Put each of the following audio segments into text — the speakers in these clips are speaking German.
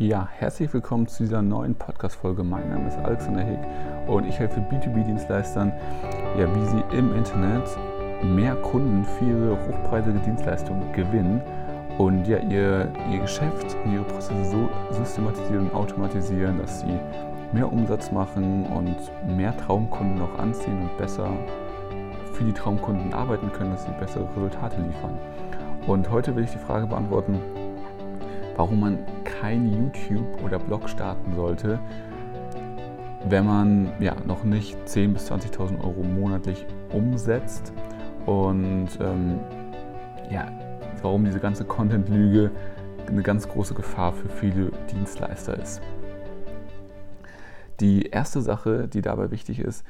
Ja, herzlich willkommen zu dieser neuen Podcast-Folge. Mein Name ist Alexander Heg und ich helfe B2B-Dienstleistern, ja, wie sie im Internet mehr Kunden für ihre hochpreisige Dienstleistung gewinnen und ja, ihr, ihr Geschäft und ihre Prozesse so systematisieren und automatisieren, dass sie mehr Umsatz machen und mehr Traumkunden auch anziehen und besser für die Traumkunden arbeiten können, dass sie bessere Resultate liefern. Und heute will ich die Frage beantworten, warum man kein YouTube oder Blog starten sollte, wenn man ja, noch nicht 10.000 bis 20.000 Euro monatlich umsetzt und ähm, ja, warum diese ganze Content-Lüge eine ganz große Gefahr für viele Dienstleister ist. Die erste Sache, die dabei wichtig ist,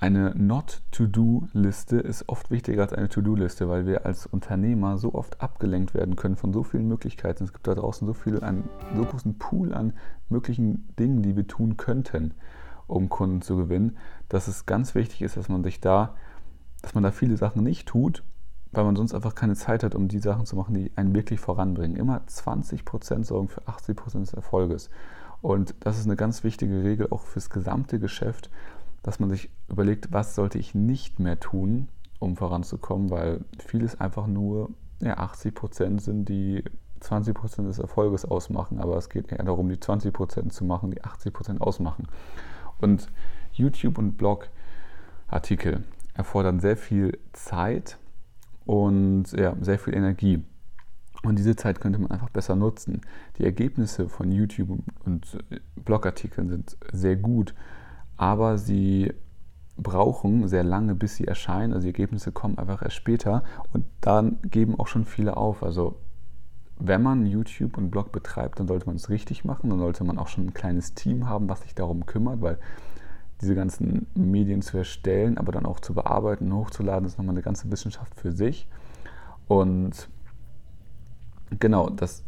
eine Not-to-Do-Liste ist oft wichtiger als eine To-Do-Liste, weil wir als Unternehmer so oft abgelenkt werden können von so vielen Möglichkeiten. Es gibt da draußen so viel, einen so großen Pool an möglichen Dingen, die wir tun könnten, um Kunden zu gewinnen, dass es ganz wichtig ist, dass man sich da, dass man da viele Sachen nicht tut, weil man sonst einfach keine Zeit hat, um die Sachen zu machen, die einen wirklich voranbringen. Immer 20% sorgen für 80% des Erfolges. Und das ist eine ganz wichtige Regel auch fürs gesamte Geschäft dass man sich überlegt, was sollte ich nicht mehr tun, um voranzukommen, weil vieles einfach nur ja, 80 Prozent sind, die 20 Prozent des Erfolges ausmachen, aber es geht eher darum, die 20 Prozent zu machen, die 80 Prozent ausmachen. Und YouTube und Blogartikel erfordern sehr viel Zeit und ja, sehr viel Energie. Und diese Zeit könnte man einfach besser nutzen. Die Ergebnisse von YouTube und Blogartikeln sind sehr gut aber sie brauchen sehr lange, bis sie erscheinen. Also die Ergebnisse kommen einfach erst später und dann geben auch schon viele auf. Also wenn man YouTube und Blog betreibt, dann sollte man es richtig machen. Dann sollte man auch schon ein kleines Team haben, was sich darum kümmert, weil diese ganzen Medien zu erstellen, aber dann auch zu bearbeiten und hochzuladen, ist nochmal eine ganze Wissenschaft für sich. Und genau, das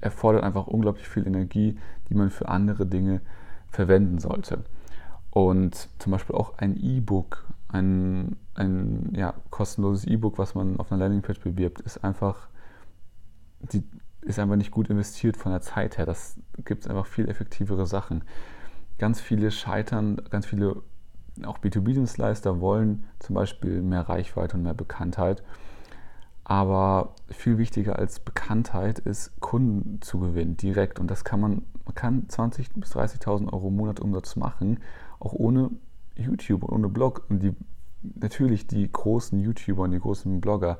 erfordert einfach unglaublich viel Energie, die man für andere Dinge verwenden sollte. Und zum Beispiel auch ein E-Book, ein, ein ja, kostenloses E-Book, was man auf einer Landingpage bewirbt, ist einfach, die, ist einfach nicht gut investiert von der Zeit her. Das gibt es einfach viel effektivere Sachen. Ganz viele scheitern, ganz viele auch B2B-Dienstleister wollen zum Beispiel mehr Reichweite und mehr Bekanntheit. Aber viel wichtiger als Bekanntheit ist, Kunden zu gewinnen, direkt. Und das kann man, man kann 20.000 bis 30.000 Euro im Monat Umsatz machen, auch ohne YouTube und ohne Blog. Und die, natürlich die großen YouTuber und die großen Blogger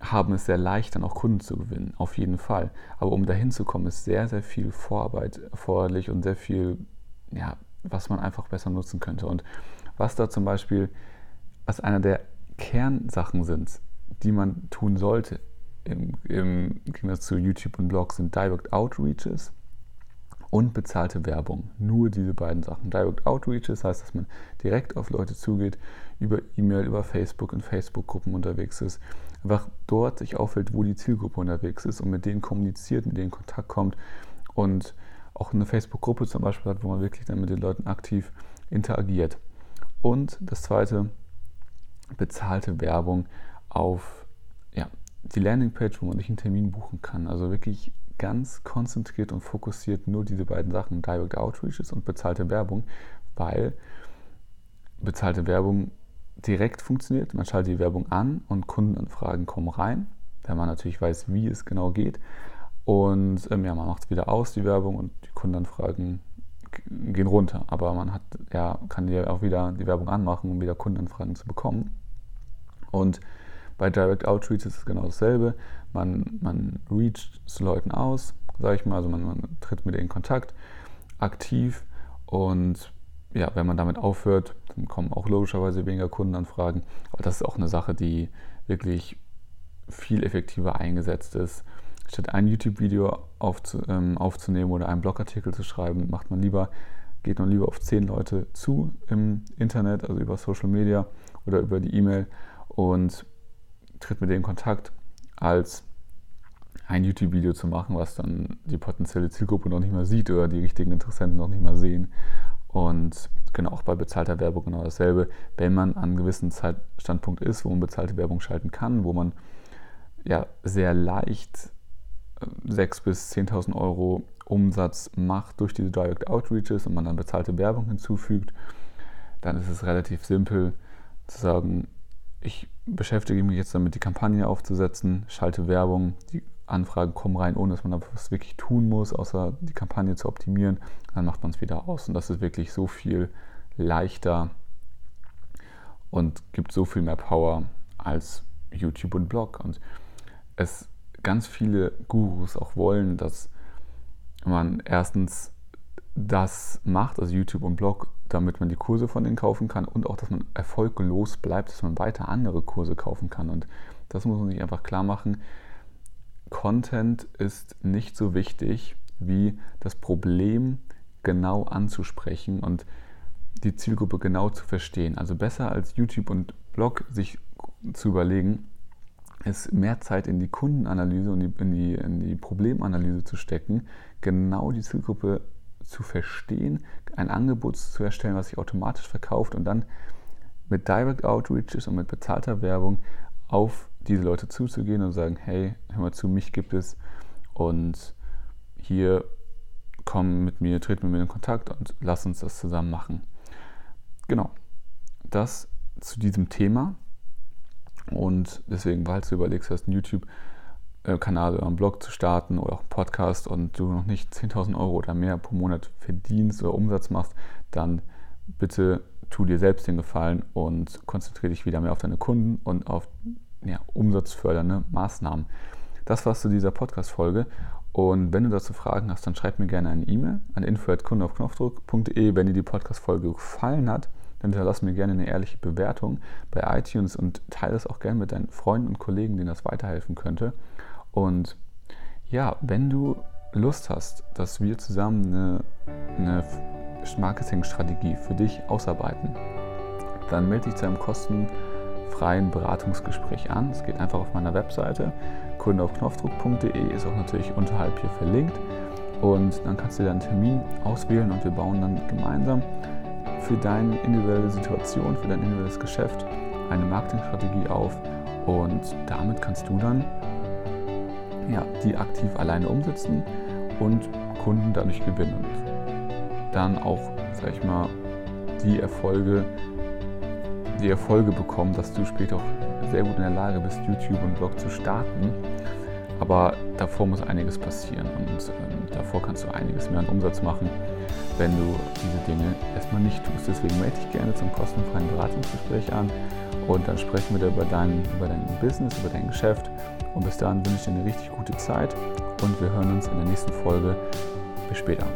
haben es sehr leicht, dann auch Kunden zu gewinnen, auf jeden Fall. Aber um dahin zu kommen, ist sehr, sehr viel Vorarbeit erforderlich und sehr viel, ja, was man einfach besser nutzen könnte. Und was da zum Beispiel, was einer der Kernsachen sind, die man tun sollte im, im Gegensatz zu YouTube und Blogs, sind Direct Outreaches und bezahlte Werbung. Nur diese beiden Sachen. Direct Outreaches heißt, dass man direkt auf Leute zugeht, über E-Mail, über Facebook, in Facebook-Gruppen unterwegs ist, einfach dort sich auffällt, wo die Zielgruppe unterwegs ist und mit denen kommuniziert, mit denen Kontakt kommt und auch eine Facebook-Gruppe zum Beispiel hat, wo man wirklich dann mit den Leuten aktiv interagiert. Und das zweite, bezahlte Werbung auf ja, die Landingpage, wo man sich einen Termin buchen kann. Also wirklich ganz konzentriert und fokussiert nur diese beiden Sachen, Direct Outreaches und bezahlte Werbung, weil bezahlte Werbung direkt funktioniert. Man schaltet die Werbung an und Kundenanfragen kommen rein, wenn man natürlich weiß, wie es genau geht. Und ähm, ja, man macht es wieder aus, die Werbung, und die Kundenanfragen gehen runter. Aber man hat, ja, kann ja auch wieder die Werbung anmachen, um wieder Kundenanfragen zu bekommen. Und bei Direct Outreach ist es genau dasselbe. Man, man reacht zu Leuten aus, sage ich mal, also man, man tritt mit denen in Kontakt, aktiv und ja, wenn man damit aufhört, dann kommen auch logischerweise weniger Kundenanfragen. Aber das ist auch eine Sache, die wirklich viel effektiver eingesetzt ist. Statt ein YouTube-Video aufzu, ähm, aufzunehmen oder einen Blogartikel zu schreiben, macht man lieber, geht man lieber auf zehn Leute zu im Internet, also über Social Media oder über die E-Mail und tritt mit denen in Kontakt, als ein YouTube-Video zu machen, was dann die potenzielle Zielgruppe noch nicht mal sieht oder die richtigen Interessenten noch nicht mal sehen. Und genau auch bei bezahlter Werbung genau dasselbe. Wenn man an einem gewissen Zeitstandpunkt ist, wo man bezahlte Werbung schalten kann, wo man ja sehr leicht 6.000 äh, bis 10.000 Euro Umsatz macht durch diese Direct Outreaches und man dann bezahlte Werbung hinzufügt, dann ist es relativ simpel zu sagen, ich beschäftige mich jetzt damit, die Kampagne aufzusetzen, schalte Werbung, die Anfragen kommen rein, ohne dass man was wirklich tun muss, außer die Kampagne zu optimieren. Dann macht man es wieder aus. Und das ist wirklich so viel leichter und gibt so viel mehr Power als YouTube und Blog. Und es ganz viele Gurus auch wollen, dass man erstens das macht, also YouTube und Blog, damit man die Kurse von denen kaufen kann und auch, dass man erfolglos bleibt, dass man weiter andere Kurse kaufen kann. Und das muss man sich einfach klar machen. Content ist nicht so wichtig wie das Problem genau anzusprechen und die Zielgruppe genau zu verstehen. Also besser als YouTube und Blog sich zu überlegen, ist mehr Zeit in die Kundenanalyse und in die, in die Problemanalyse zu stecken, genau die Zielgruppe zu verstehen, ein Angebot zu erstellen, was sich automatisch verkauft und dann mit Direct Outreaches und mit bezahlter Werbung auf diese Leute zuzugehen und sagen, hey, hör mal zu, mich gibt es und hier komm mit mir, tritt mit mir in Kontakt und lass uns das zusammen machen. Genau, das zu diesem Thema. Und deswegen, falls du überlegst, hast einen YouTube-Kanal oder einen Blog zu starten oder auch einen Podcast und du noch nicht 10.000 Euro oder mehr pro Monat verdienst oder Umsatz machst, dann bitte tu dir selbst den Gefallen und konzentriere dich wieder mehr auf deine Kunden und auf ja, umsatzfördernde Maßnahmen. Das war's zu dieser Podcast-Folge. Und wenn du dazu Fragen hast, dann schreib mir gerne eine E-Mail an info.kundeaufknopfdruck.de. Wenn dir die Podcast-Folge gefallen hat, dann hinterlass mir gerne eine ehrliche Bewertung bei iTunes und teile es auch gerne mit deinen Freunden und Kollegen, denen das weiterhelfen könnte. Und ja, wenn du Lust hast, dass wir zusammen eine, eine Marketingstrategie für dich ausarbeiten, dann melde dich zu einem kostenfreien Beratungsgespräch an. Es geht einfach auf meiner Webseite kundeaufknopfdruck.de ist auch natürlich unterhalb hier verlinkt. Und dann kannst du dir einen Termin auswählen und wir bauen dann gemeinsam für deine individuelle Situation, für dein individuelles Geschäft eine Marketingstrategie auf. Und damit kannst du dann ja, die aktiv alleine umsetzen und Kunden dadurch gewinnen. Und dann auch, sag ich mal, die Erfolge, die Erfolge bekommen, dass du später auch sehr gut in der Lage bist, YouTube und Blog zu starten aber davor muss einiges passieren und ähm, davor kannst du einiges mehr an Umsatz machen, wenn du diese Dinge erstmal nicht tust. Deswegen melde dich gerne zum kostenfreien Beratungsgespräch an und dann sprechen wir über dein, über dein Business, über dein Geschäft. Und bis dahin wünsche ich dir eine richtig gute Zeit und wir hören uns in der nächsten Folge. Bis später.